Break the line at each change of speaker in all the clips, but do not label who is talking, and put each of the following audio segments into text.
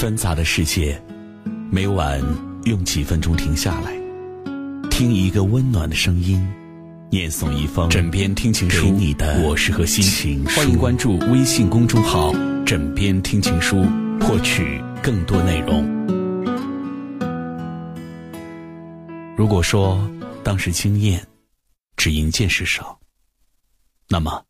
纷杂的世界，每晚用几分钟停下来，听一个温暖的声音，念诵一封枕边听情书。给你的我是和心情。欢迎关注微信公众号“枕边听情书”，获取更多内容。如果说当时经验只因见识少，那么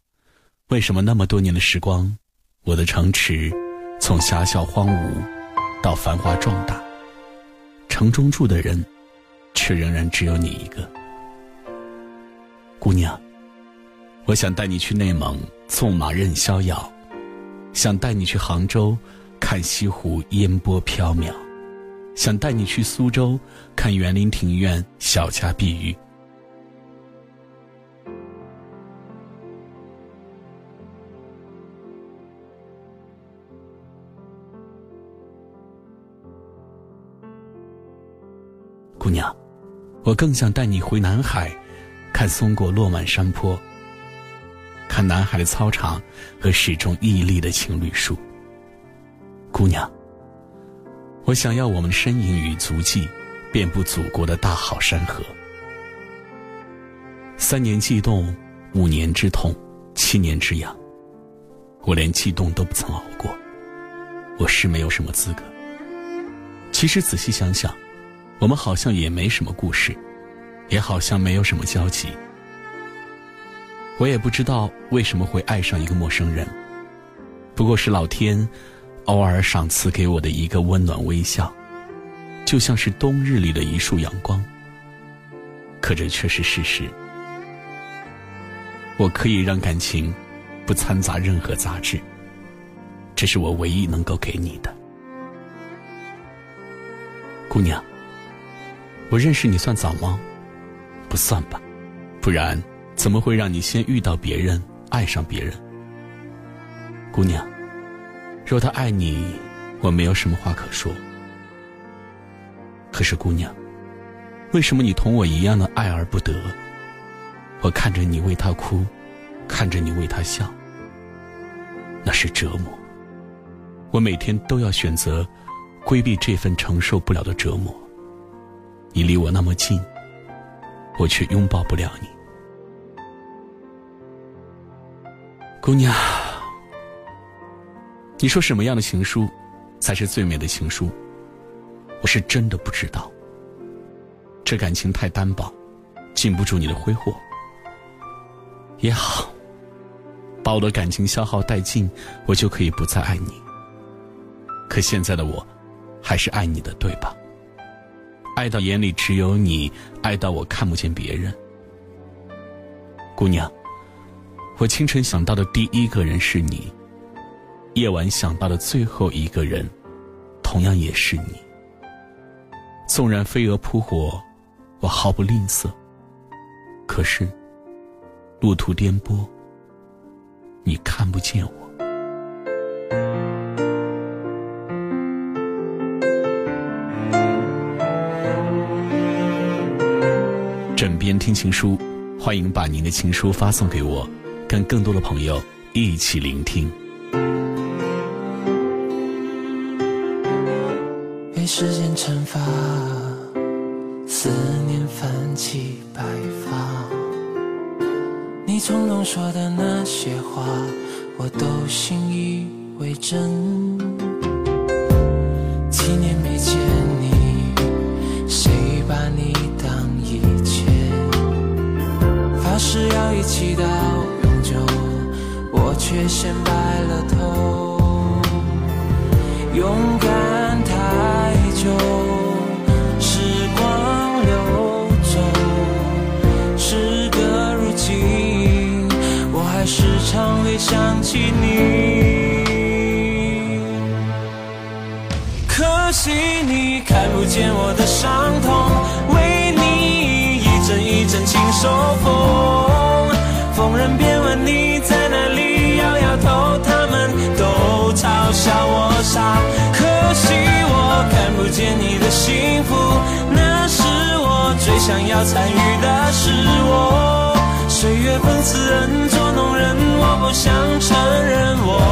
为什么那么多年的时光，我的城池从狭小荒芜到繁华壮大，城中住的人却仍然只有你一个？姑娘，我想带你去内蒙纵马任逍遥，想带你去杭州看西湖烟波缥缈。想带你去苏州看园林庭院，小家碧玉。姑娘，我更想带你回南海，看松果落满山坡，看南海的操场和始终屹立的情侣树。姑娘。我想要我们身影与足迹遍布祖国的大好山河。三年悸动，五年之痛，七年之痒。我连悸动都不曾熬过，我是没有什么资格。其实仔细想想，我们好像也没什么故事，也好像没有什么交集。我也不知道为什么会爱上一个陌生人，不过是老天。偶尔赏赐给我的一个温暖微笑，就像是冬日里的一束阳光。可这却是事实。我可以让感情不掺杂任何杂质，这是我唯一能够给你的，姑娘。我认识你算早吗？不算吧，不然怎么会让你先遇到别人，爱上别人？姑娘。若他爱你，我没有什么话可说。可是姑娘，为什么你同我一样的爱而不得？我看着你为他哭，看着你为他笑，那是折磨。我每天都要选择规避这份承受不了的折磨。你离我那么近，我却拥抱不了你，姑娘。你说什么样的情书，才是最美的情书？我是真的不知道。这感情太单薄，禁不住你的挥霍。也好，把我的感情消耗殆尽，我就可以不再爱你。可现在的我，还是爱你的，对吧？爱到眼里只有你，爱到我看不见别人。姑娘，我清晨想到的第一个人是你。夜晚想到的最后一个人，同样也是你。纵然飞蛾扑火，我毫不吝啬。可是，路途颠簸，你看不见我。枕边听情书，欢迎把您的情书发送给我，跟更多的朋友一起聆听。
被时间惩罚，思念泛起白发。你从容说的那些话，我都信以为真。祈祷永久，我却先白了头。勇敢太。久时光流走，时隔如今，我还时常会想起你。可惜你看不见我的伤痛，为你一针一针亲手缝。见你的幸福，那是我最想要参与的是。我岁月讽刺人，捉弄人，我不想承认我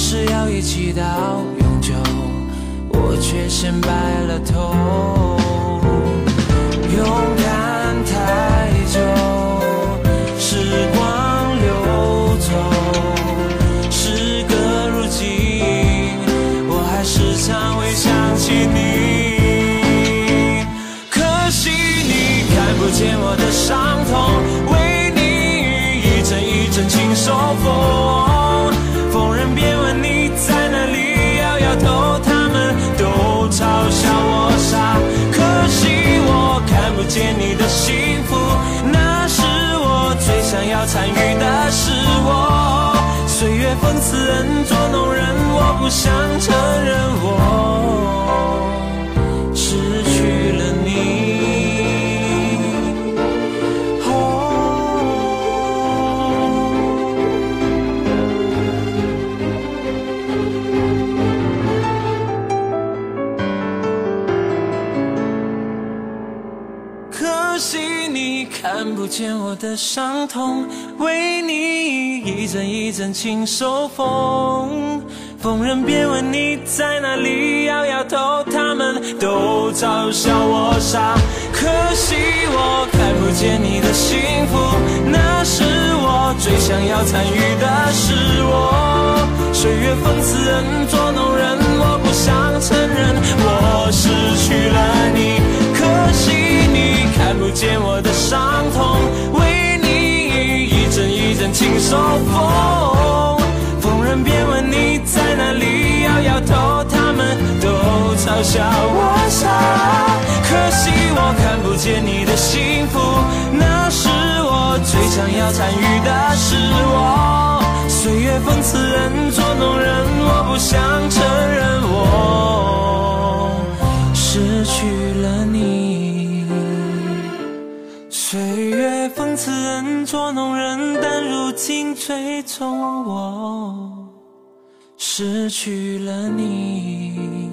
是要一起到永久，我却先白了头。勇敢太久，时光流走，时隔如今，我还是常会想起你。可惜你看不见我的伤痛，为你一针一针亲手缝。见你的幸福，那是我最想要参与的是我。岁月讽刺人，捉弄人，我不想承认我可惜你看不见我的伤痛，为你一阵一阵情受风。逢人便问你在哪里，摇摇头，他们都嘲笑我傻。可惜我看不见你的幸福，那是我最想要参与的是我。岁月讽刺人，捉弄人，我不想承认我失去了你。可惜见我的伤痛，为你一阵一阵轻手风。逢人便问你在哪里，摇摇头，他们都嘲笑我傻。可惜我看不见你的幸福，那是我最想要参与的是我。岁月讽刺人，捉弄人，我不想承认我失去了你。岁月讽刺人，捉弄人，但如今最终我失去了你。